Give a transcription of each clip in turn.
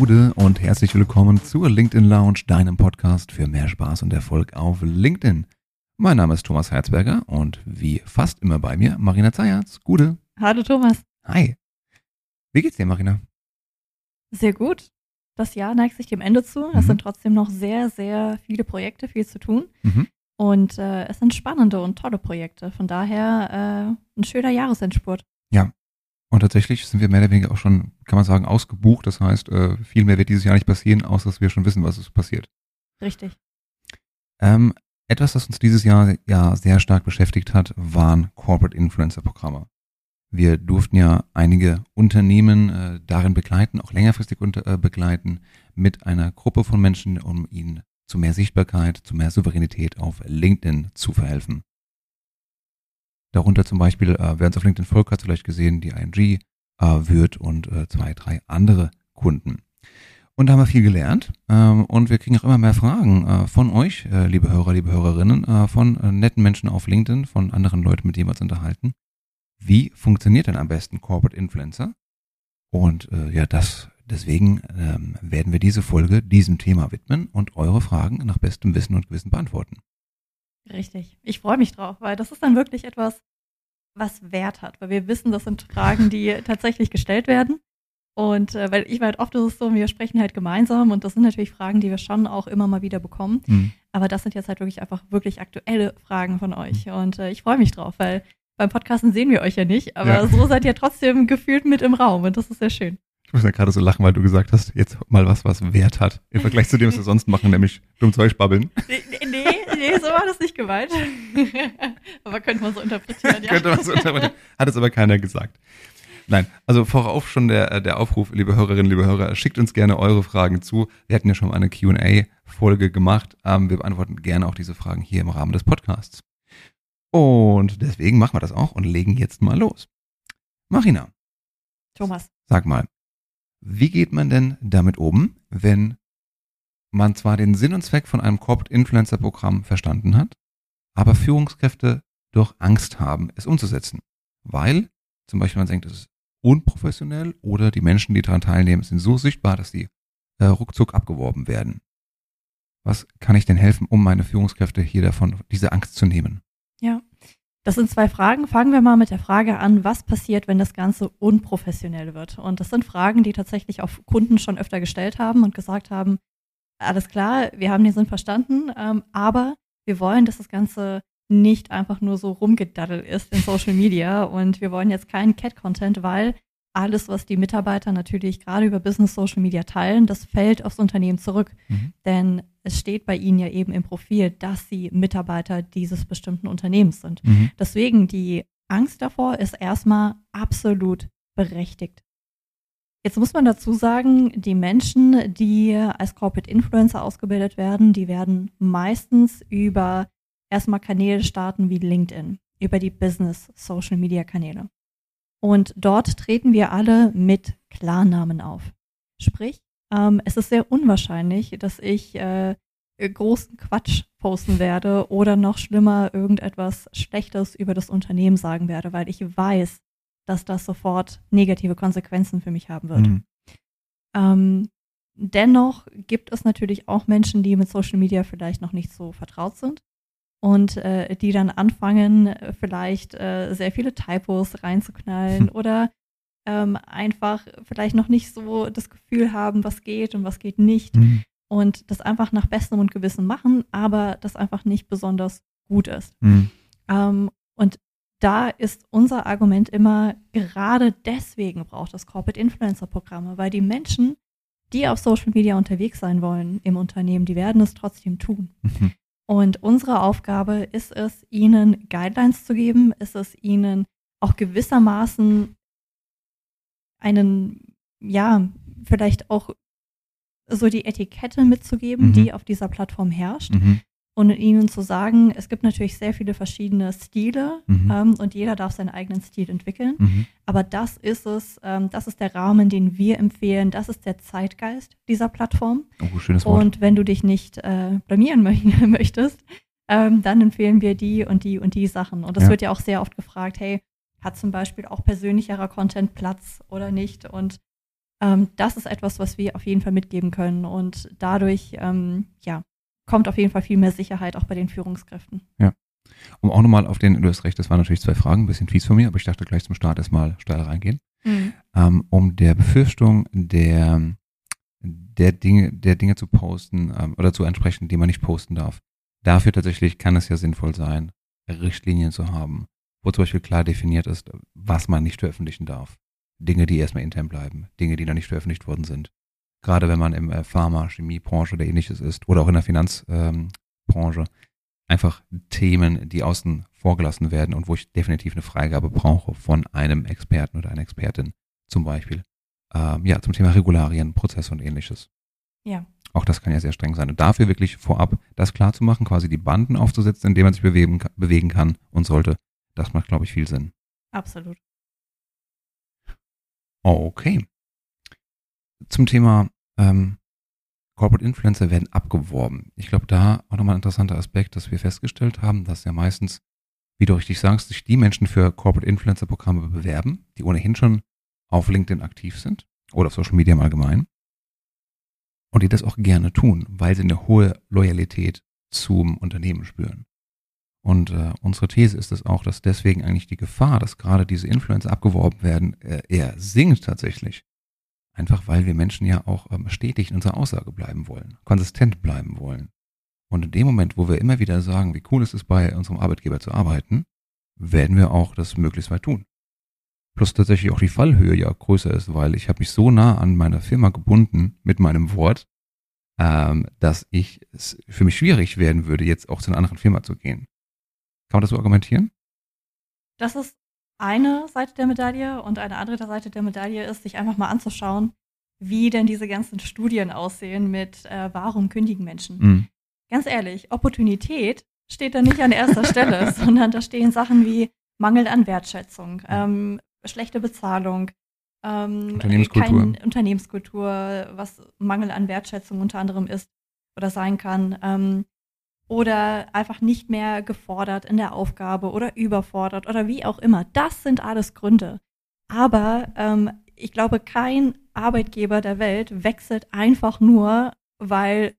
Gude und herzlich willkommen zur LinkedIn Lounge, deinem Podcast für mehr Spaß und Erfolg auf LinkedIn. Mein Name ist Thomas Herzberger und wie fast immer bei mir Marina Zayatz. Gude. Hallo Thomas. Hi. Wie geht's dir, Marina? Sehr gut. Das Jahr neigt sich dem Ende zu. Es Mhm. sind trotzdem noch sehr, sehr viele Projekte, viel zu tun. Mhm. Und äh, es sind spannende und tolle Projekte. Von daher äh, ein schöner Jahresendspurt. Und tatsächlich sind wir mehr oder weniger auch schon, kann man sagen, ausgebucht. Das heißt, äh, viel mehr wird dieses Jahr nicht passieren, außer dass wir schon wissen, was es passiert. Richtig. Ähm, etwas, das uns dieses Jahr ja sehr stark beschäftigt hat, waren Corporate Influencer Programme. Wir durften ja einige Unternehmen äh, darin begleiten, auch längerfristig unter, äh, begleiten, mit einer Gruppe von Menschen, um ihnen zu mehr Sichtbarkeit, zu mehr Souveränität auf LinkedIn zu verhelfen. Darunter zum Beispiel, äh, wer uns auf LinkedIn folgt, hat vielleicht gesehen, die ING, äh, Würth und äh, zwei, drei andere Kunden. Und da haben wir viel gelernt ähm, und wir kriegen auch immer mehr Fragen äh, von euch, äh, liebe Hörer, liebe Hörerinnen, äh, von äh, netten Menschen auf LinkedIn, von anderen Leuten, mit denen wir uns unterhalten. Wie funktioniert denn am besten Corporate Influencer? Und äh, ja, das deswegen ähm, werden wir diese Folge diesem Thema widmen und eure Fragen nach bestem Wissen und Gewissen beantworten. Richtig. Ich freue mich drauf, weil das ist dann wirklich etwas, was Wert hat. Weil wir wissen, das sind Fragen, die tatsächlich gestellt werden. Und äh, weil ich halt oft ist es so, wir sprechen halt gemeinsam und das sind natürlich Fragen, die wir schon auch immer mal wieder bekommen. Hm. Aber das sind jetzt halt wirklich einfach wirklich aktuelle Fragen von euch. Und äh, ich freue mich drauf, weil beim Podcasten sehen wir euch ja nicht, aber Ja. so seid ihr trotzdem gefühlt mit im Raum und das ist sehr schön. Ich muss ja gerade so lachen, weil du gesagt hast, jetzt mal was, was Wert hat. Im Vergleich zu dem, was wir sonst machen, nämlich dumm Zeug babbeln. Nee, nee, nee, so war das nicht gemeint. aber könnte man so interpretieren, ja. Könnte man so interpretieren. Hat es aber keiner gesagt. Nein, also vorauf schon der, der Aufruf, liebe Hörerinnen, liebe Hörer, schickt uns gerne eure Fragen zu. Wir hatten ja schon mal eine Q&A-Folge gemacht. Ähm, wir beantworten gerne auch diese Fragen hier im Rahmen des Podcasts. Und deswegen machen wir das auch und legen jetzt mal los. Marina, Thomas, sag mal, wie geht man denn damit um, wenn man zwar den Sinn und Zweck von einem Corporate Influencer Programm verstanden hat, aber Führungskräfte doch Angst haben, es umzusetzen? Weil zum Beispiel man denkt, es ist unprofessionell oder die Menschen, die daran teilnehmen, sind so sichtbar, dass sie äh, ruckzuck abgeworben werden. Was kann ich denn helfen, um meine Führungskräfte hier davon, diese Angst zu nehmen? ja. Das sind zwei Fragen. Fangen wir mal mit der Frage an, was passiert, wenn das Ganze unprofessionell wird? Und das sind Fragen, die tatsächlich auch Kunden schon öfter gestellt haben und gesagt haben, alles klar, wir haben den Sinn verstanden, ähm, aber wir wollen, dass das Ganze nicht einfach nur so rumgedaddelt ist in Social Media und wir wollen jetzt keinen Cat-Content, weil alles, was die Mitarbeiter natürlich gerade über Business Social Media teilen, das fällt aufs Unternehmen zurück. Mhm. Denn es steht bei ihnen ja eben im Profil, dass sie Mitarbeiter dieses bestimmten Unternehmens sind. Mhm. Deswegen die Angst davor ist erstmal absolut berechtigt. Jetzt muss man dazu sagen, die Menschen, die als Corporate Influencer ausgebildet werden, die werden meistens über erstmal Kanäle starten wie LinkedIn, über die Business Social Media Kanäle. Und dort treten wir alle mit Klarnamen auf. Sprich, ähm, es ist sehr unwahrscheinlich, dass ich äh, großen Quatsch posten werde oder noch schlimmer irgendetwas Schlechtes über das Unternehmen sagen werde, weil ich weiß, dass das sofort negative Konsequenzen für mich haben wird. Mhm. Ähm, dennoch gibt es natürlich auch Menschen, die mit Social Media vielleicht noch nicht so vertraut sind und äh, die dann anfangen, vielleicht äh, sehr viele Typos reinzuknallen Hm. oder ähm, einfach vielleicht noch nicht so das Gefühl haben, was geht und was geht nicht Mhm. und das einfach nach bestem und Gewissen machen, aber das einfach nicht besonders gut ist. Mhm. Ähm, und da ist unser Argument immer, gerade deswegen braucht es Corporate Influencer Programme, weil die Menschen, die auf Social Media unterwegs sein wollen im Unternehmen, die werden es trotzdem tun. Mhm. Und unsere Aufgabe ist es, ihnen Guidelines zu geben, ist es ihnen auch gewissermaßen einen, ja, vielleicht auch so die Etikette mitzugeben, Mhm. die auf dieser Plattform herrscht Mhm. Und ihnen zu sagen, es gibt natürlich sehr viele verschiedene Stile Mhm. ähm, und jeder darf seinen eigenen Stil entwickeln. Mhm. Aber das ist es, ähm, das ist der Rahmen, den wir empfehlen, das ist der Zeitgeist dieser Plattform. Oh, schönes Wort. Und wenn du dich nicht äh, blamieren mö- möchtest, ähm, dann empfehlen wir die und die und die Sachen. Und das Ja. wird ja auch sehr oft gefragt, hey, hat zum Beispiel auch persönlicherer Content Platz oder nicht? Und Ähm, das ist etwas, was wir auf jeden Fall mitgeben können und dadurch, ähm, ja, kommt auf jeden Fall viel mehr Sicherheit auch bei den Führungskräften. Ja. Um auch nochmal auf den, du hast recht, das waren natürlich zwei Fragen, ein bisschen fies von mir, aber ich dachte gleich zum Start erstmal steil reingehen. Mhm. Ähm, um der Befürchtung der, der Dinge, der Dinge zu posten ähm, oder zu entsprechen, die man nicht posten darf. Dafür tatsächlich kann es ja sinnvoll sein, Richtlinien zu haben, wo zum Beispiel klar definiert ist, was man nicht veröffentlichen darf. Dinge, die erstmal intern bleiben, Dinge, die noch nicht veröffentlicht worden sind. Gerade wenn man im äh, Pharma, Chemiebranche oder ähnliches ist oder auch in der Finanzbranche, ähm, einfach Themen, die außen vorgelassen werden und wo ich definitiv eine Freigabe brauche von einem Experten oder einer Expertin zum Beispiel. Ähm, ja, zum Thema Regularien, Prozesse und ähnliches. Ja. Auch das kann ja sehr streng sein. Und dafür wirklich vorab das klar zu machen, quasi die Banden aufzusetzen, in denen man sich bewegen, bewegen kann und sollte, das macht, glaube ich, viel Sinn. Absolut. Okay. Zum Thema ähm, Corporate Influencer werden abgeworben. Ich glaube, da auch nochmal ein interessanter Aspekt, dass wir festgestellt haben, dass ja meistens, wie du richtig sagst, sich die Menschen für Corporate Influencer Programme bewerben, die ohnehin schon auf LinkedIn aktiv sind oder auf Social Media im Allgemeinen und die das auch gerne tun, weil sie eine hohe Loyalität zum Unternehmen spüren. Und äh, unsere These ist es auch, dass deswegen eigentlich die Gefahr, dass gerade diese Influencer abgeworben werden, äh, eher sinkt tatsächlich. Einfach weil wir Menschen ja auch ähm, stetig in unserer Aussage bleiben wollen, konsistent bleiben wollen. Und in dem Moment, wo wir immer wieder sagen, wie cool es ist, bei unserem Arbeitgeber zu arbeiten, werden wir auch das möglichst weit tun. Plus tatsächlich auch die Fallhöhe ja größer ist, weil ich habe mich so nah an meiner Firma gebunden mit meinem Wort, ähm, dass ich es für mich schwierig werden würde, jetzt auch zu einer anderen Firma zu gehen. Kann man das so argumentieren? Das ist eine Seite der Medaille und eine andere Seite der Medaille ist, sich einfach mal anzuschauen, wie denn diese ganzen Studien aussehen mit, äh, warum kündigen Menschen. Mhm. Ganz ehrlich, Opportunität steht da nicht an erster Stelle, sondern da stehen Sachen wie Mangel an Wertschätzung, ähm, schlechte Bezahlung, ähm, Unternehmenskultur. Unternehmenskultur, was Mangel an Wertschätzung unter anderem ist oder sein kann. Ähm, oder einfach nicht mehr gefordert in der Aufgabe oder überfordert oder wie auch immer. Das sind alles Gründe. Aber ähm, ich glaube, kein Arbeitgeber der Welt wechselt einfach nur, weil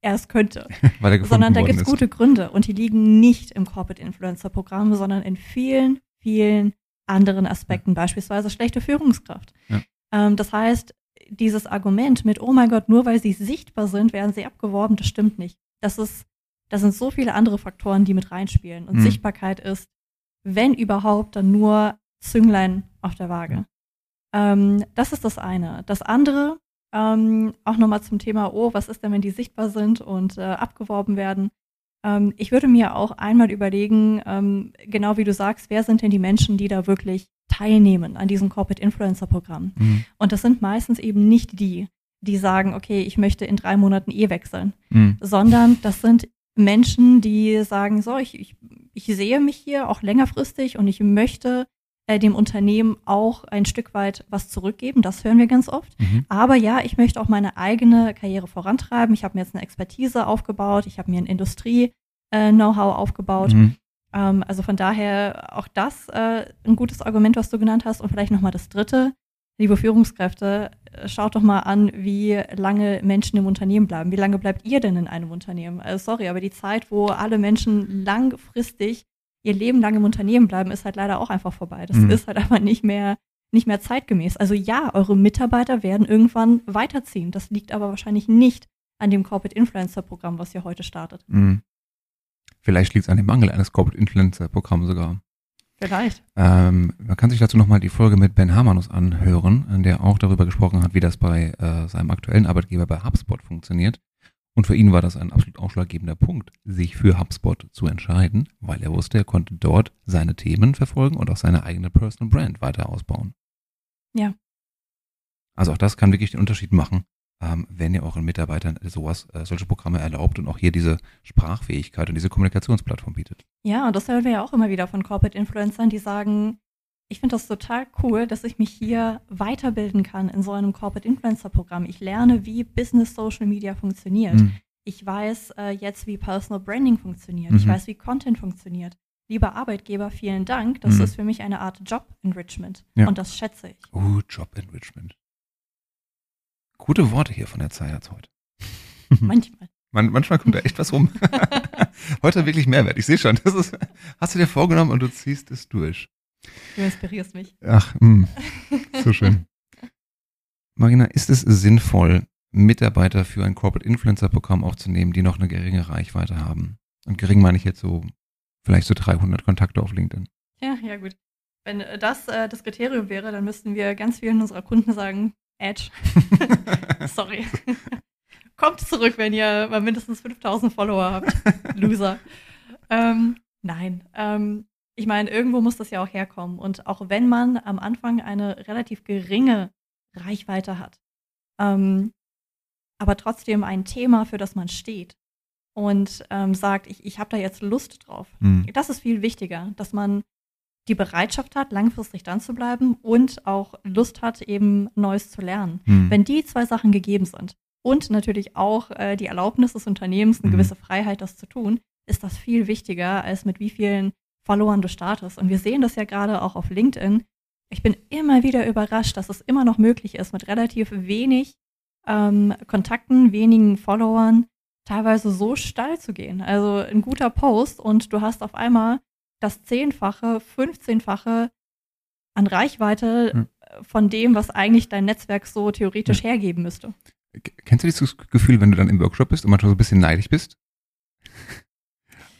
er es könnte. weil er sondern da gibt es gute Gründe und die liegen nicht im Corporate Influencer Programm, sondern in vielen, vielen anderen Aspekten, ja. beispielsweise schlechte Führungskraft. Ja. Ähm, das heißt, dieses Argument mit, oh mein Gott, nur weil sie sichtbar sind, werden sie abgeworben, das stimmt nicht. Das ist da sind so viele andere Faktoren, die mit reinspielen. Und mhm. Sichtbarkeit ist, wenn überhaupt, dann nur Zünglein auf der Waage. Ähm, das ist das eine. Das andere, ähm, auch nochmal zum Thema, oh, was ist denn, wenn die sichtbar sind und äh, abgeworben werden? Ähm, ich würde mir auch einmal überlegen, ähm, genau wie du sagst, wer sind denn die Menschen, die da wirklich teilnehmen an diesem Corporate Influencer Programm? Mhm. Und das sind meistens eben nicht die, die sagen, okay, ich möchte in drei Monaten eh wechseln, mhm. sondern das sind Menschen, die sagen, so, ich, ich, ich sehe mich hier auch längerfristig und ich möchte äh, dem Unternehmen auch ein Stück weit was zurückgeben. Das hören wir ganz oft. Mhm. Aber ja, ich möchte auch meine eigene Karriere vorantreiben. Ich habe mir jetzt eine Expertise aufgebaut. Ich habe mir ein Industrie-Know-how äh, aufgebaut. Mhm. Ähm, also von daher auch das äh, ein gutes Argument, was du genannt hast. Und vielleicht nochmal das dritte liebe Führungskräfte, äh, schaut doch mal an, wie lange Menschen im Unternehmen bleiben. Wie lange bleibt ihr denn in einem Unternehmen? Also sorry, aber die Zeit, wo alle Menschen langfristig ihr Leben lang im Unternehmen bleiben, ist halt leider auch einfach vorbei. Das mhm. ist halt einfach nicht mehr, nicht mehr zeitgemäß. Also ja, eure Mitarbeiter werden irgendwann weiterziehen. Das liegt aber wahrscheinlich nicht an dem Corporate Influencer Programm, was ihr heute startet. Mhm. Vielleicht liegt es an dem Mangel eines Corporate Influencer Programms sogar. Vielleicht. Ähm, man kann sich dazu nochmal die Folge mit Ben Hamanus anhören, der auch darüber gesprochen hat, wie das bei äh, seinem aktuellen Arbeitgeber bei HubSpot funktioniert. Und für ihn war das ein absolut ausschlaggebender Punkt, sich für HubSpot zu entscheiden, weil er wusste, er konnte dort seine Themen verfolgen und auch seine eigene Personal Brand weiter ausbauen. Ja. Also auch das kann wirklich den Unterschied machen, ähm, wenn ihr euren Mitarbeitern sowas, äh, solche Programme erlaubt und auch hier diese Sprachfähigkeit und diese Kommunikationsplattform bietet. Ja, und das hören wir ja auch immer wieder von Corporate Influencern, die sagen, ich finde das total cool, dass ich mich hier weiterbilden kann in so einem Corporate Influencer Programm. Ich lerne, wie Business Social Media funktioniert. Mhm. Ich weiß äh, jetzt, wie Personal Branding funktioniert. Mhm. Ich weiß, wie Content funktioniert. Lieber Arbeitgeber, vielen Dank. Das mhm. ist für mich eine Art Job Enrichment. Ja. Und das schätze ich. Oh, Job Enrichment. Gute Worte hier von der Zeit heute. Manchmal. Man, manchmal kommt da echt was rum. heute wirklich Mehrwert. Ich sehe schon. Das ist, hast du dir vorgenommen und du ziehst es durch. Du inspirierst mich. Ach, mh, so schön. Marina, ist es sinnvoll, Mitarbeiter für ein Corporate Influencer Programm aufzunehmen, die noch eine geringe Reichweite haben? Und gering meine ich jetzt so vielleicht so 300 Kontakte auf LinkedIn. Ja, ja, gut. Wenn das äh, das Kriterium wäre, dann müssten wir ganz vielen unserer Kunden sagen, Edge, sorry. Kommt zurück, wenn ihr mal mindestens 5000 Follower habt. Loser. ähm, nein. Ähm, ich meine, irgendwo muss das ja auch herkommen. Und auch wenn man am Anfang eine relativ geringe Reichweite hat, ähm, aber trotzdem ein Thema, für das man steht und ähm, sagt, ich, ich habe da jetzt Lust drauf. Hm. Das ist viel wichtiger, dass man die Bereitschaft hat, langfristig dran zu bleiben und auch Lust hat, eben Neues zu lernen. Hm. Wenn die zwei Sachen gegeben sind und natürlich auch äh, die Erlaubnis des Unternehmens, eine Mhm. gewisse Freiheit, das zu tun, ist das viel wichtiger, als mit wie vielen Followern du startest. Und wir sehen das ja gerade auch auf LinkedIn. Ich bin immer wieder überrascht, dass es immer noch möglich ist, mit relativ wenig ähm, Kontakten, wenigen Followern, teilweise so steil zu gehen. Also ein guter Post und du hast auf einmal das Zehnfache, 15-fache an Reichweite Hm. äh, von dem, was eigentlich dein Netzwerk so theoretisch hergeben müsste. Kennst du dieses Gefühl, wenn du dann im Workshop bist und manchmal so ein bisschen neidisch bist?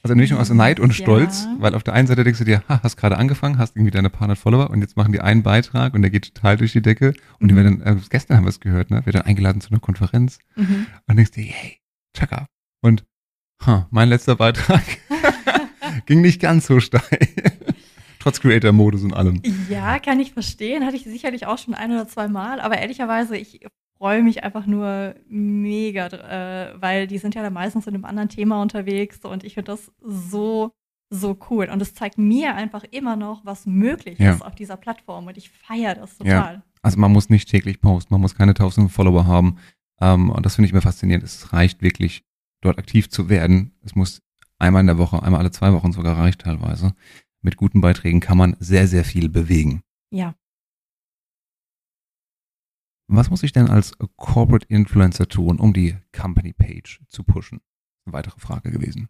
Also eine Mischung aus Neid und Ja. Stolz, weil auf der einen Seite denkst du dir, ha, hast gerade angefangen, hast irgendwie deine paar hundert Follower und jetzt machen die einen Beitrag und der geht total durch die Decke und die Mhm. werden dann, äh, gestern haben wir es gehört, ne, wird dann eingeladen zu einer Konferenz Mhm. und denkst dir, hey, tschakka. Und, ha, mein letzter Beitrag ging nicht ganz so steil. Trotz Creator-Modus und allem. Ja, kann ich verstehen. Hatte ich sicherlich auch schon ein oder zwei Mal. Aber ehrlicherweise, ich freue mich einfach nur mega, äh, weil die sind ja dann meistens in einem anderen Thema unterwegs und ich finde das so, so cool. Und es zeigt mir einfach immer noch, was möglich Ja. ist auf dieser Plattform und ich feiere das total. Also man muss nicht täglich posten, man muss keine tausend Follower haben. Ähm, und das finde ich immer faszinierend. Es reicht wirklich, dort aktiv zu werden. Es muss einmal in der Woche, einmal alle zwei Wochen sogar reicht teilweise. Mit guten Beiträgen kann man sehr, sehr viel bewegen. Ja. Was muss ich denn als Corporate Influencer tun, um die Company Page zu pushen? Eine weitere Frage gewesen.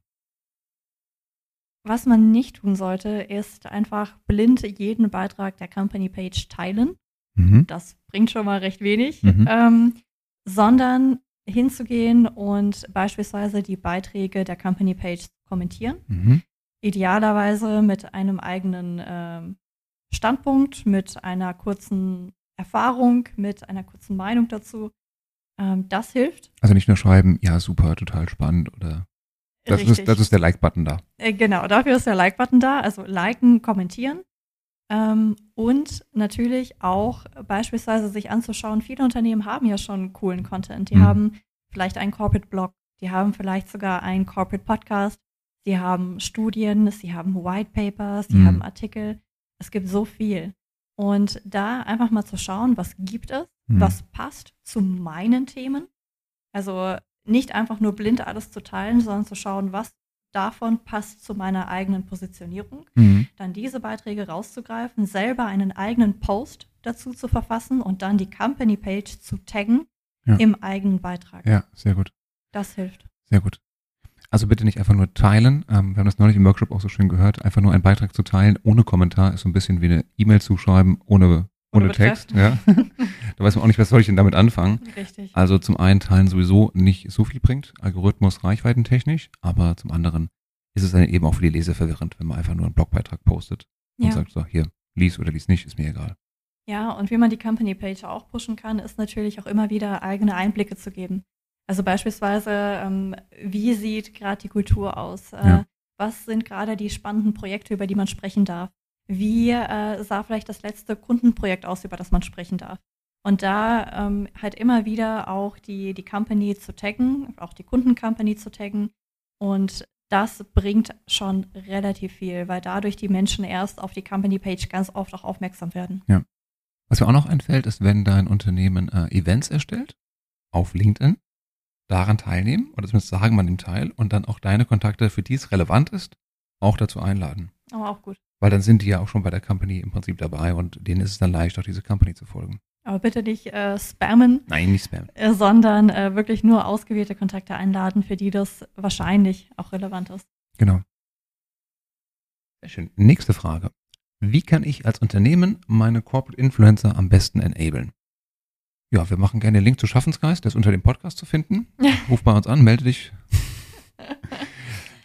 Was man nicht tun sollte, ist einfach blind jeden Beitrag der Company Page teilen. Mhm. Das bringt schon mal recht wenig, Mhm. ähm, sondern hinzugehen und beispielsweise die Beiträge der Company Page zu kommentieren. Mhm. Idealerweise mit einem eigenen ähm, Standpunkt, mit einer kurzen Erfahrung, mit einer kurzen Meinung dazu. Ähm, das hilft. Also nicht nur schreiben, ja, super, total spannend oder das Richtig. ist, das ist der Like-Button da. Äh, Genau, dafür ist der Like-Button da. Also liken, kommentieren. Ähm, und natürlich auch beispielsweise sich anzuschauen, viele Unternehmen haben ja schon coolen Content. Die Mhm. haben vielleicht einen Corporate-Blog, die haben vielleicht sogar einen Corporate-Podcast, sie haben Studien, sie haben White Papers, sie Mhm. haben Artikel. Es gibt so viel. Und da einfach mal zu schauen, was gibt es, Mhm. was passt zu meinen Themen. Also nicht einfach nur blind alles zu teilen, sondern zu schauen, was davon passt zu meiner eigenen Positionierung. Mhm. Dann diese Beiträge rauszugreifen, selber einen eigenen Post dazu zu verfassen und dann die Company Page zu taggen Ja. im eigenen Beitrag. Ja, sehr gut. Das hilft. Sehr gut. Also bitte nicht einfach nur teilen. Ähm, wir haben das neulich im Workshop auch so schön gehört. Einfach nur einen Beitrag zu teilen ohne Kommentar ist so ein bisschen wie eine E-Mail zu schreiben ohne, ohne, Ohne Text. Ja. da weiß man auch nicht, was soll ich denn damit anfangen. Richtig. Also zum einen teilen sowieso nicht so viel bringt, Algorithmus reichweitentechnisch, aber zum anderen ist es dann eben auch für die Leser verwirrend, wenn man einfach nur einen Blogbeitrag postet und Ja. sagt so, hier, lies oder lies nicht, ist mir egal. Ja, und wie man die Company Page auch pushen kann, ist natürlich auch immer wieder eigene Einblicke zu geben. Also beispielsweise, ähm, wie sieht gerade die Kultur aus? Äh, Ja. Was sind gerade die spannenden Projekte, über die man sprechen darf? Wie äh, sah vielleicht das letzte Kundenprojekt aus, über das man sprechen darf? Und da ähm, halt immer wieder auch die, die Company zu taggen, auch die Kundencompany zu taggen. Und das bringt schon relativ viel, weil dadurch die Menschen erst auf die Company-Page ganz oft auch aufmerksam werden. Was mir auch noch einfällt, ist, wenn dein Unternehmen äh, Events erstellt auf LinkedIn, daran teilnehmen oder zumindest sagen man dem Teil und dann auch deine Kontakte, für die es relevant ist, auch dazu einladen. Aber auch gut. Weil dann sind die ja auch schon bei der Company im Prinzip dabei und denen ist es dann leicht, auch diese Company zu folgen. Aber bitte nicht äh, spammen. Nein, nicht spammen. Äh, sondern äh, wirklich nur ausgewählte Kontakte einladen, für die das wahrscheinlich auch relevant ist. Genau. Sehr schön. Nächste Frage. Wie kann ich als Unternehmen meine Corporate Influencer am besten enablen? Ja, wir machen gerne den Link zu Schaffensgeist, der ist unter dem Podcast zu finden. Ruf bei uns an, melde dich.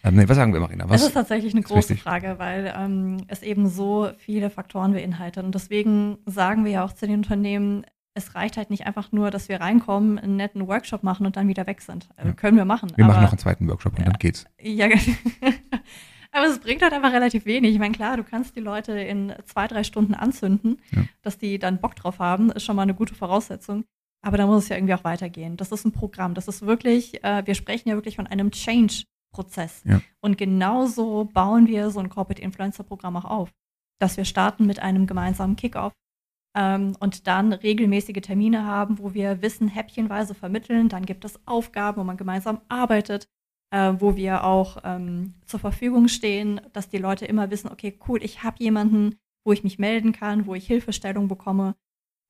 ähm, nee, was sagen wir, Marina? Was das ist tatsächlich eine große wichtig? Frage, weil ähm, es eben so viele Faktoren beinhaltet. Und deswegen sagen wir ja auch zu den Unternehmen, es reicht halt nicht einfach nur, dass wir reinkommen, einen netten Workshop machen und dann wieder weg sind. Also ja. Können wir machen. Wir machen noch einen zweiten Workshop und ja, dann geht's. Ja, Aber es bringt halt einfach relativ wenig. Ich meine, klar, du kannst die Leute in zwei, drei Stunden anzünden, ja. dass die dann Bock drauf haben, ist schon mal eine gute Voraussetzung. Aber da muss es ja irgendwie auch weitergehen. Das ist ein Programm. Das ist wirklich, äh, wir sprechen ja wirklich von einem Change-Prozess. Ja. Und genauso bauen wir so ein Corporate Influencer-Programm auch auf. Dass wir starten mit einem gemeinsamen Kickoff ähm, und dann regelmäßige Termine haben, wo wir Wissen häppchenweise vermitteln. Dann gibt es Aufgaben, wo man gemeinsam arbeitet äh, wo wir auch ähm, zur Verfügung stehen, dass die Leute immer wissen, okay, cool, ich habe jemanden, wo ich mich melden kann, wo ich Hilfestellung bekomme.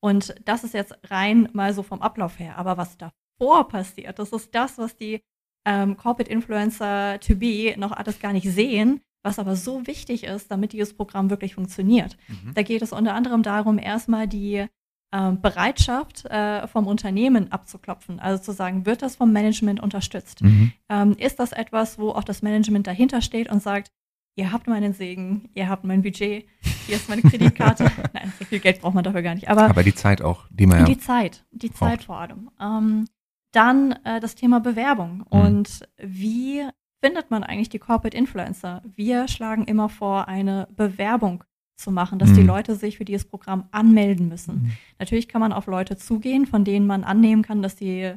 Und das ist jetzt rein mal so vom Ablauf her. Aber was davor passiert, das ist das, was die ähm, Corporate Influencer to be noch alles gar nicht sehen, was aber so wichtig ist, damit dieses Programm wirklich funktioniert. Mhm. Da geht es unter anderem darum, erstmal die ähm, Bereitschaft äh, vom Unternehmen abzuklopfen. Also zu sagen, wird das vom Management unterstützt? Mhm. Ähm, ist das etwas, wo auch das Management dahinter steht und sagt, ihr habt meinen Segen, ihr habt mein Budget, hier ist meine Kreditkarte. Nein, so viel Geld braucht man dafür gar nicht. Aber, Aber die Zeit auch, die man ja Die Zeit, die braucht. Zeit vor allem. Ähm, dann äh, das Thema Bewerbung. Mhm. Und wie findet man eigentlich die Corporate Influencer? Wir schlagen immer vor, eine Bewerbung zu machen, dass mhm. die Leute sich für dieses Programm anmelden müssen. Mhm. Natürlich kann man auf Leute zugehen, von denen man annehmen kann, dass die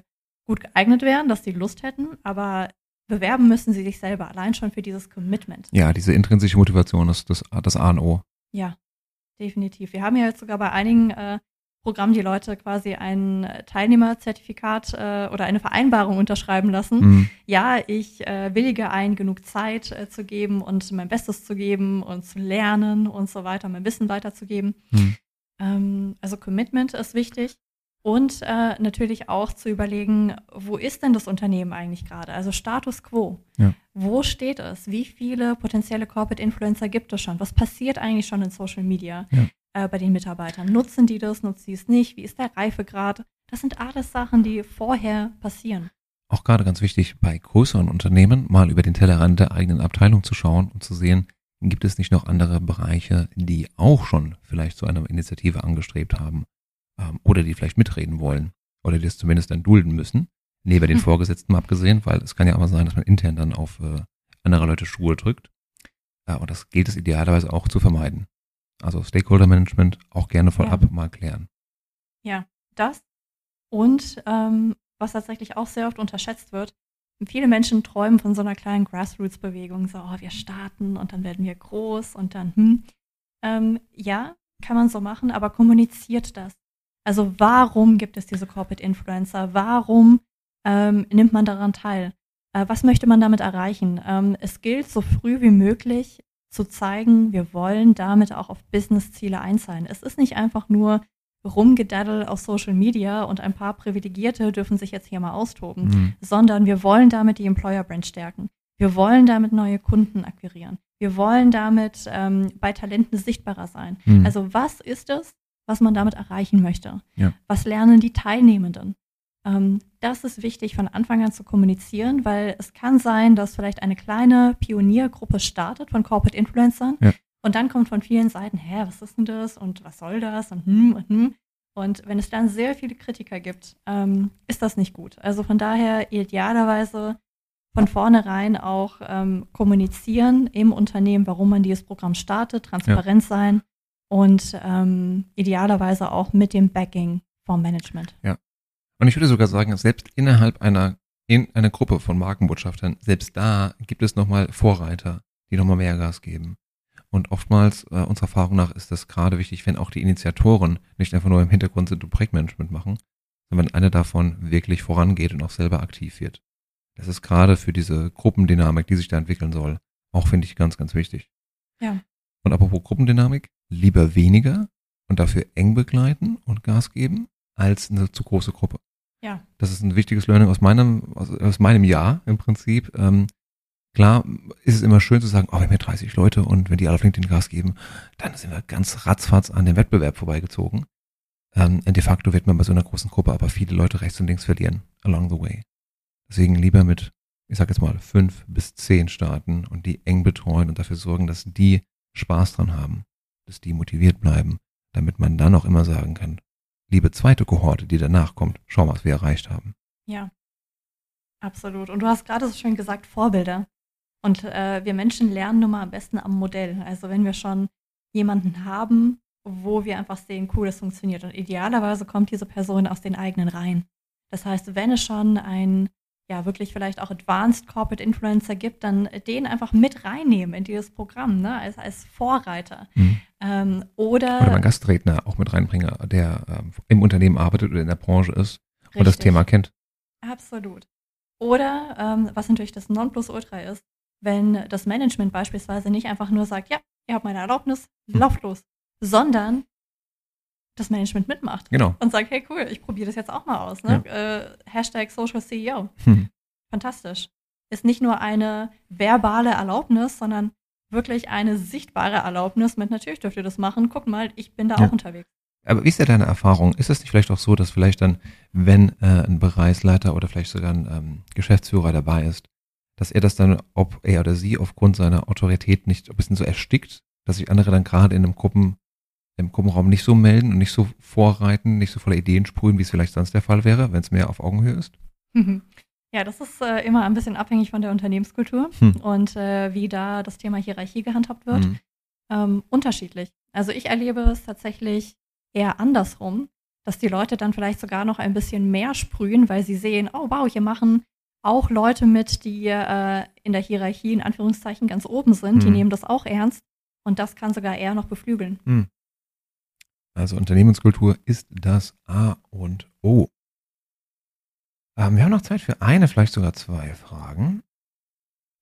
gut geeignet wären, dass die Lust hätten, aber bewerben müssen sie sich selber, allein schon für dieses Commitment. Ja, diese intrinsische Motivation ist das, das A und O. Ja, definitiv. Wir haben ja jetzt sogar bei einigen äh, Programm die Leute quasi ein Teilnehmerzertifikat äh, oder eine Vereinbarung unterschreiben lassen. Mhm. Ja, ich äh, willige ein, genug Zeit äh, zu geben und mein Bestes zu geben und zu lernen und so weiter, mein Wissen weiterzugeben. Mhm. Ähm, also Commitment ist wichtig. Und äh, natürlich auch zu überlegen, wo ist denn das Unternehmen eigentlich gerade? Also Status quo. Ja. Wo steht es? Wie viele potenzielle Corporate Influencer gibt es schon? Was passiert eigentlich schon in Social Media? Ja äh, bei den Mitarbeitern? Nutzen die das, nutzen die es nicht? Wie ist der Reifegrad? Das sind alles Sachen, die vorher passieren. Auch gerade ganz wichtig, bei größeren Unternehmen mal über den Tellerrand der eigenen Abteilung zu schauen und zu sehen, gibt es nicht noch andere Bereiche, die auch schon vielleicht zu einer Initiative angestrebt haben ähm, oder die vielleicht mitreden wollen oder die es zumindest dann dulden müssen, neben den. Vorgesetzten abgesehen, weil es kann ja auch mal sein, dass man intern dann auf äh, andere Leute Schuhe drückt. Ja, und das gilt es idealerweise auch zu vermeiden. Also Stakeholder Management auch gerne vorab ja. mal klären. Ja, das. Und ähm, was tatsächlich auch sehr oft unterschätzt wird, viele Menschen träumen von so einer kleinen Grassroots-Bewegung, so, oh, wir starten und dann werden wir groß und dann, hm. Ähm, ja, kann man so machen, aber kommuniziert das. Also warum gibt es diese Corporate Influencer? Warum ähm, nimmt man daran teil? Äh, was möchte man damit erreichen? Ähm, es gilt so früh wie möglich zu zeigen, wir wollen damit auch auf Business-Ziele einzahlen. Es ist nicht einfach nur Rumgedaddel auf Social Media und ein paar Privilegierte dürfen sich jetzt hier mal austoben, mhm. sondern wir wollen damit die Employer-Brand stärken. Wir wollen damit neue Kunden akquirieren. Wir wollen damit ähm, bei Talenten sichtbarer sein. Mhm. Also was ist es, was man damit erreichen möchte? Ja. Was lernen die Teilnehmenden? Ähm, das ist wichtig von Anfang an zu kommunizieren, weil es kann sein, dass vielleicht eine kleine Pioniergruppe startet von Corporate Influencern ja. und dann kommt von vielen Seiten, hä, was ist denn das und was soll das und hm und hm. Und wenn es dann sehr viele Kritiker gibt, ähm, ist das nicht gut. Also von daher idealerweise von vornherein auch ähm, kommunizieren im Unternehmen, warum man dieses Programm startet, transparent ja. sein und ähm, idealerweise auch mit dem Backing vom Management. Ja. Und ich würde sogar sagen, selbst innerhalb einer, in einer Gruppe von Markenbotschaftern, selbst da gibt es nochmal Vorreiter, die nochmal mehr Gas geben. Und oftmals, äh, unserer Erfahrung nach, ist das gerade wichtig, wenn auch die Initiatoren nicht einfach nur im Hintergrund sind und Projektmanagement machen, sondern wenn einer davon wirklich vorangeht und auch selber aktiv wird. Das ist gerade für diese Gruppendynamik, die sich da entwickeln soll, auch finde ich ganz, ganz wichtig. Ja. Und apropos Gruppendynamik, lieber weniger und dafür eng begleiten und Gas geben, als eine zu große Gruppe. Ja. Das ist ein wichtiges Learning aus meinem, aus, aus meinem Jahr im Prinzip. Ähm, klar ist es immer schön zu sagen, oh, wir haben ja 30 Leute und wenn die alle auf LinkedIn Gas geben, dann sind wir ganz ratzfatz an dem Wettbewerb vorbeigezogen. Ähm, de facto wird man bei so einer großen Gruppe aber viele Leute rechts und links verlieren along the way. Deswegen lieber mit, ich sag jetzt mal, fünf bis zehn starten und die eng betreuen und dafür sorgen, dass die Spaß dran haben, dass die motiviert bleiben, damit man dann auch immer sagen kann, liebe zweite Kohorte, die danach kommt, schau mal, was wir erreicht haben. Ja, absolut. Und du hast gerade so schön gesagt, Vorbilder. Und äh, wir Menschen lernen nun mal am besten am Modell. Also wenn wir schon jemanden haben, wo wir einfach sehen, cool, das funktioniert. Und idealerweise kommt diese Person aus den eigenen Reihen. Das heißt, wenn es schon ein ja wirklich vielleicht auch Advanced Corporate Influencer gibt, dann den einfach mit reinnehmen in dieses Programm, ne, als, als Vorreiter. Mhm. Ähm, oder, oder einen Gastredner auch mit reinbringen, der ähm, im Unternehmen arbeitet oder in der Branche ist richtig. und das Thema kennt. Absolut. Oder ähm, was natürlich das Nonplusultra ist, wenn das Management beispielsweise nicht einfach nur sagt, ja, ihr habt meine Erlaubnis, hm. lauft los, sondern das Management mitmacht. Genau. Und sagt, hey cool, ich probiere das jetzt auch mal aus. Ne? Ja. Äh, Hashtag Social CEO. Hm. Fantastisch. Ist nicht nur eine verbale Erlaubnis, sondern wirklich eine sichtbare Erlaubnis mit, natürlich dürft ihr das machen, guck mal, ich bin da ja. auch unterwegs. Aber wie ist ja deine Erfahrung? Ist es nicht vielleicht auch so, dass vielleicht dann, wenn äh, ein Bereichsleiter oder vielleicht sogar ein ähm, Geschäftsführer dabei ist, dass er das dann, ob er oder sie aufgrund seiner Autorität nicht ein bisschen so erstickt, dass sich andere dann gerade in einem Gruppen im Gruppenraum nicht so melden und nicht so vorreiten, nicht so voller Ideen sprühen, wie es vielleicht sonst der Fall wäre, wenn es mehr auf Augenhöhe ist? Ja, das ist äh, immer ein bisschen abhängig von der Unternehmenskultur hm. und äh, wie da das Thema Hierarchie gehandhabt wird. Hm. Ähm, unterschiedlich. Also ich erlebe es tatsächlich eher andersrum, dass die Leute dann vielleicht sogar noch ein bisschen mehr sprühen, weil sie sehen, oh wow, hier machen auch Leute mit, die äh, in der Hierarchie in Anführungszeichen ganz oben sind, hm. die nehmen das auch ernst und das kann sogar eher noch beflügeln. Hm. Also Unternehmenskultur ist das A und O. Ähm, wir haben noch Zeit für eine, vielleicht sogar zwei Fragen.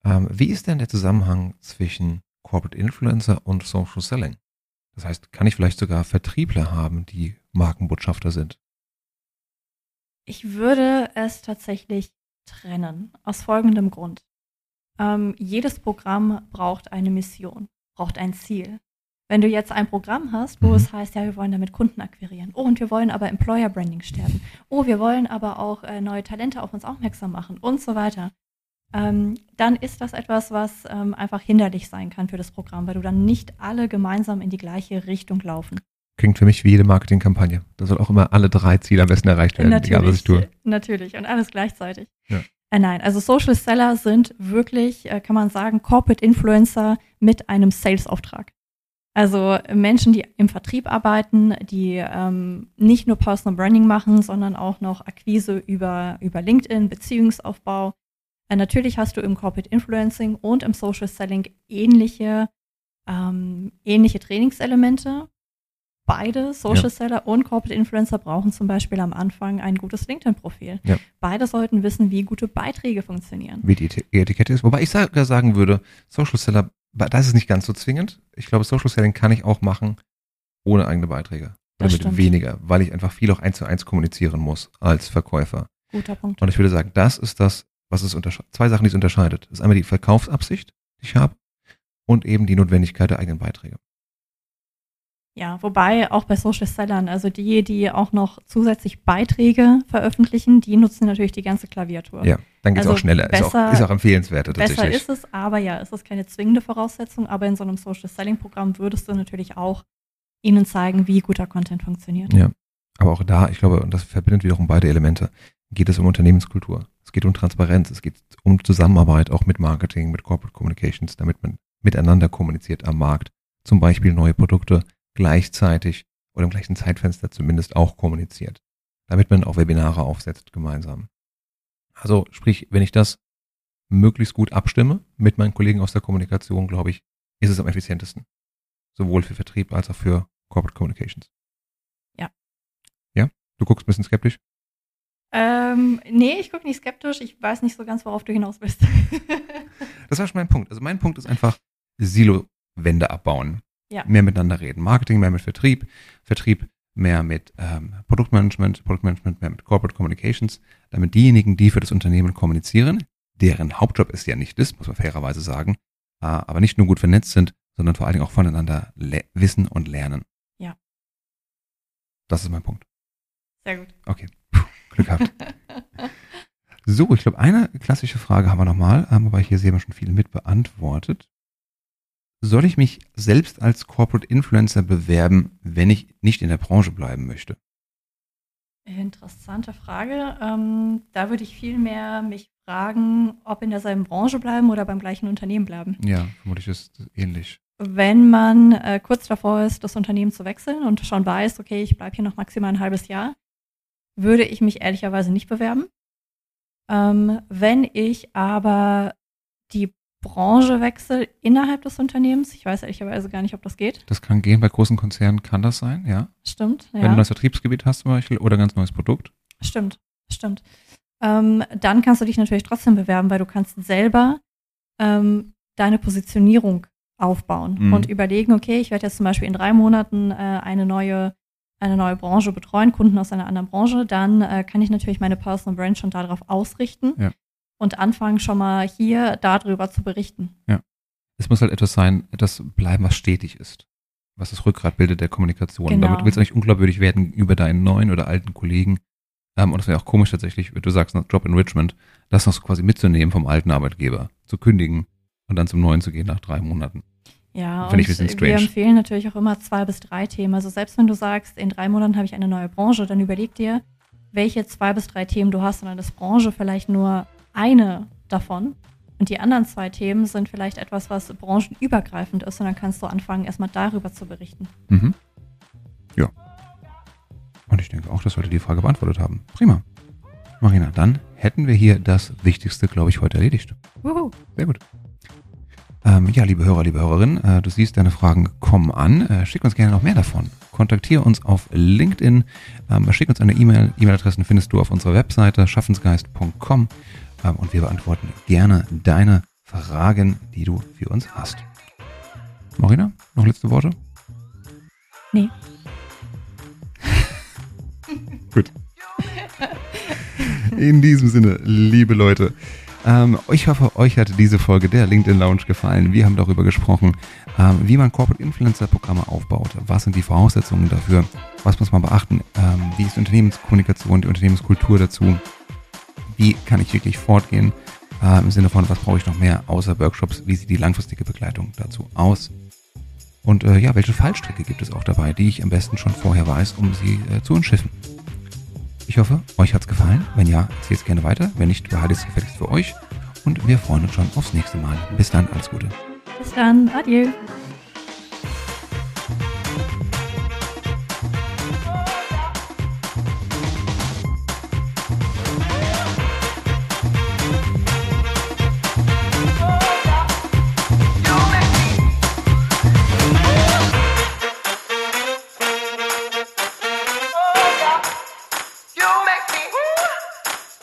Ähm, wie ist denn der Zusammenhang zwischen Corporate Influencer und Social Selling? Das heißt, kann ich vielleicht sogar Vertriebler haben, die Markenbotschafter sind? Ich würde es tatsächlich trennen, aus folgendem Grund. Ähm, jedes Programm braucht eine Mission, braucht ein Ziel. Wenn du jetzt ein Programm hast, wo mhm. es heißt, ja, wir wollen damit Kunden akquirieren. Oh, und wir wollen aber Employer Branding stärken. Oh, wir wollen aber auch äh, neue Talente auf uns aufmerksam machen und so weiter. Ähm, dann ist das etwas, was ähm, einfach hinderlich sein kann für das Programm, weil du dann nicht alle gemeinsam in die gleiche Richtung laufen. Klingt für mich wie jede Marketingkampagne. Da soll auch immer alle drei Ziele am besten erreicht werden, natürlich, egal was ich tue. Natürlich und alles gleichzeitig. Ja. Äh, nein, also Social Seller sind wirklich, äh, kann man sagen, Corporate Influencer mit einem Sales-Auftrag. Also Menschen, die im Vertrieb arbeiten, die ähm, nicht nur Personal Branding machen, sondern auch noch Akquise über, über LinkedIn, Beziehungsaufbau. Äh, natürlich hast du im Corporate Influencing und im Social Selling ähnliche, ähm, ähnliche Trainingselemente. Beide, Social ja. Seller und Corporate Influencer, brauchen zum Beispiel am Anfang ein gutes LinkedIn-Profil. Ja. Beide sollten wissen, wie gute Beiträge funktionionieren. Wie die Etikette ist. Wobei ich sagen würde, Social Seller das ist nicht ganz so zwingend. Ich glaube, Social Selling kann ich auch machen ohne eigene Beiträge. Oder mit stimmt. weniger, weil ich einfach viel auch eins zu eins kommunizieren muss als Verkäufer. Guter Punkt. Und ich würde sagen, das ist das, was es unterscheidet. Zwei Sachen, die es unterscheidet. Das ist einmal die Verkaufsabsicht, die ich habe, und eben die Notwendigkeit der eigenen Beiträge. Ja, wobei auch bei Social Sellern, also die, die auch noch zusätzlich Beiträge veröffentlichen, die nutzen natürlich die ganze Klaviatur. Ja, dann geht es also auch schneller. Besser, ist, auch, ist auch empfehlenswerter tatsächlich. Besser ist es, aber ja, es ist keine zwingende Voraussetzung, aber in so einem Social Selling Programm würdest du natürlich auch ihnen zeigen, wie guter Content funktioniert. Ja, aber auch da, ich glaube, und das verbindet wiederum beide Elemente, geht es um Unternehmenskultur. Es geht um Transparenz, es geht um Zusammenarbeit auch mit Marketing, mit Corporate Communications, damit man miteinander kommuniziert am Markt. Zum Beispiel neue Produkte, gleichzeitig oder im gleichen Zeitfenster zumindest auch kommuniziert, damit man auch Webinare aufsetzt gemeinsam. Also sprich, wenn ich das möglichst gut abstimme mit meinen Kollegen aus der Kommunikation, glaube ich, ist es am effizientesten. Sowohl für Vertrieb als auch für Corporate Communications. Ja. Ja? Du guckst ein bisschen skeptisch? Ähm, nee, ich gucke nicht skeptisch. Ich weiß nicht so ganz, worauf du hinaus bist. das war schon mein Punkt. Also mein Punkt ist einfach Silo-Wände abbauen. Ja. Mehr miteinander reden. Marketing mehr mit Vertrieb, Vertrieb mehr mit ähm, Produktmanagement, Produktmanagement mehr mit Corporate Communications, damit diejenigen, die für das Unternehmen kommunizieren, deren Hauptjob es ja nicht ist, muss man fairerweise sagen, äh, aber nicht nur gut vernetzt sind, sondern vor allen Dingen auch voneinander wissen und lernen. Ja. Das ist mein Punkt. Sehr gut. Okay, Puh, Glück gehabt. so, ich glaube, eine klassische Frage haben wir nochmal, ähm, aber hier sehen wir schon viele mit beantwortet. Soll ich mich selbst als Corporate Influencer bewerben, wenn ich nicht in der Branche bleiben möchte? Interessante Frage. Ähm, da würde ich viel mehr mich fragen, ob in derselben Branche bleiben oder beim gleichen Unternehmen bleiben. Ja, vermutlich ist es ähnlich. Wenn man äh, kurz davor ist, das Unternehmen zu wechseln und schon weiß, okay, ich bleibe hier noch maximal ein halbes Jahr, würde ich mich ehrlicherweise nicht bewerben. Ähm, wenn ich aber die Branche wechsle innerhalb des Unternehmens, ich weiß ehrlicherweise gar nicht, ob das geht. Das kann gehen, bei großen Konzernen kann das sein, ja. Stimmt, ja. Wenn du ein neues Vertriebsgebiet hast zum Beispiel oder ein ganz neues Produkt. Stimmt, stimmt. Ähm, dann kannst du dich natürlich trotzdem bewerben, weil du kannst selber ähm, deine Positionierung aufbauen Mhm. und überlegen, okay, ich werde jetzt zum Beispiel in drei Monaten äh, eine neue eine neue Branche betreuen, Kunden aus einer anderen Branche, dann äh, kann ich natürlich meine Personal Brand schon darauf ausrichten Ja. Und anfangen schon mal hier darüber zu berichten. Es muss halt etwas sein, etwas bleiben, was stetig ist. Was das Rückgrat bildet der Kommunikation. Genau. Damit willst du nicht unglaubwürdig werden über deinen neuen oder alten Kollegen. Ähm, und es wäre auch komisch tatsächlich, wie du sagst, Job Enrichment, das noch so quasi mitzunehmen vom alten Arbeitgeber, zu kündigen und dann zum neuen zu gehen nach drei Monaten. Ja, Finde ich und wir empfehlen natürlich auch immer zwei bis drei Themen. Also selbst wenn du sagst, in drei Monaten habe ich eine neue Branche, dann überleg dir, welche zwei bis drei Themen du hast und dann ist Branche vielleicht nur eine davon. Und die anderen zwei Themen sind vielleicht etwas, was branchenübergreifend ist und dann kannst du anfangen, erstmal darüber zu berichten. Mhm. Ja. Und ich denke auch, dass wir die Frage beantwortet haben. Prima. Marina, dann hätten wir hier das Wichtigste, glaube ich, heute erledigt. Wuhu. Sehr gut. Ähm, ja, liebe Hörer, liebe Hörerinnen, äh, du siehst, deine Fragen kommen an. Äh, schick uns gerne noch mehr davon. Kontaktiere uns auf LinkedIn. Ähm, schick uns eine E-Mail. E-Mail-Adressen findest du auf unserer Webseite schaffensgeist.com und wir beantworten gerne deine Fragen, die du für uns hast. Marina, noch letzte Worte? Nee. Gut. In diesem Sinne, liebe Leute, ähm, ich hoffe, euch hat diese Folge der LinkedIn Lounge gefallen. Wir haben darüber gesprochen, ähm, wie man Corporate Influencer Programme aufbaut. Was sind die Voraussetzungen dafür? Was muss man beachten? Ähm, wie ist die Unternehmenskommunikation, die Unternehmenskultur dazu? Wie kann ich wirklich fortgehen? Äh, Im Sinne von, was brauche ich noch mehr außer Workshops? Wie sieht die langfristige Begleitung dazu aus? Und äh, ja, welche Fallstricke gibt es auch dabei, die ich am besten schon vorher weiß, um sie äh, zu umschiffen? Ich hoffe, euch hat's gefallen. Wenn ja, erzählt es gerne weiter. Wenn nicht, behaltet es gefälligst für euch. Und wir freuen uns schon aufs nächste Mal. Bis dann, alles Gute. Bis dann. Adieu.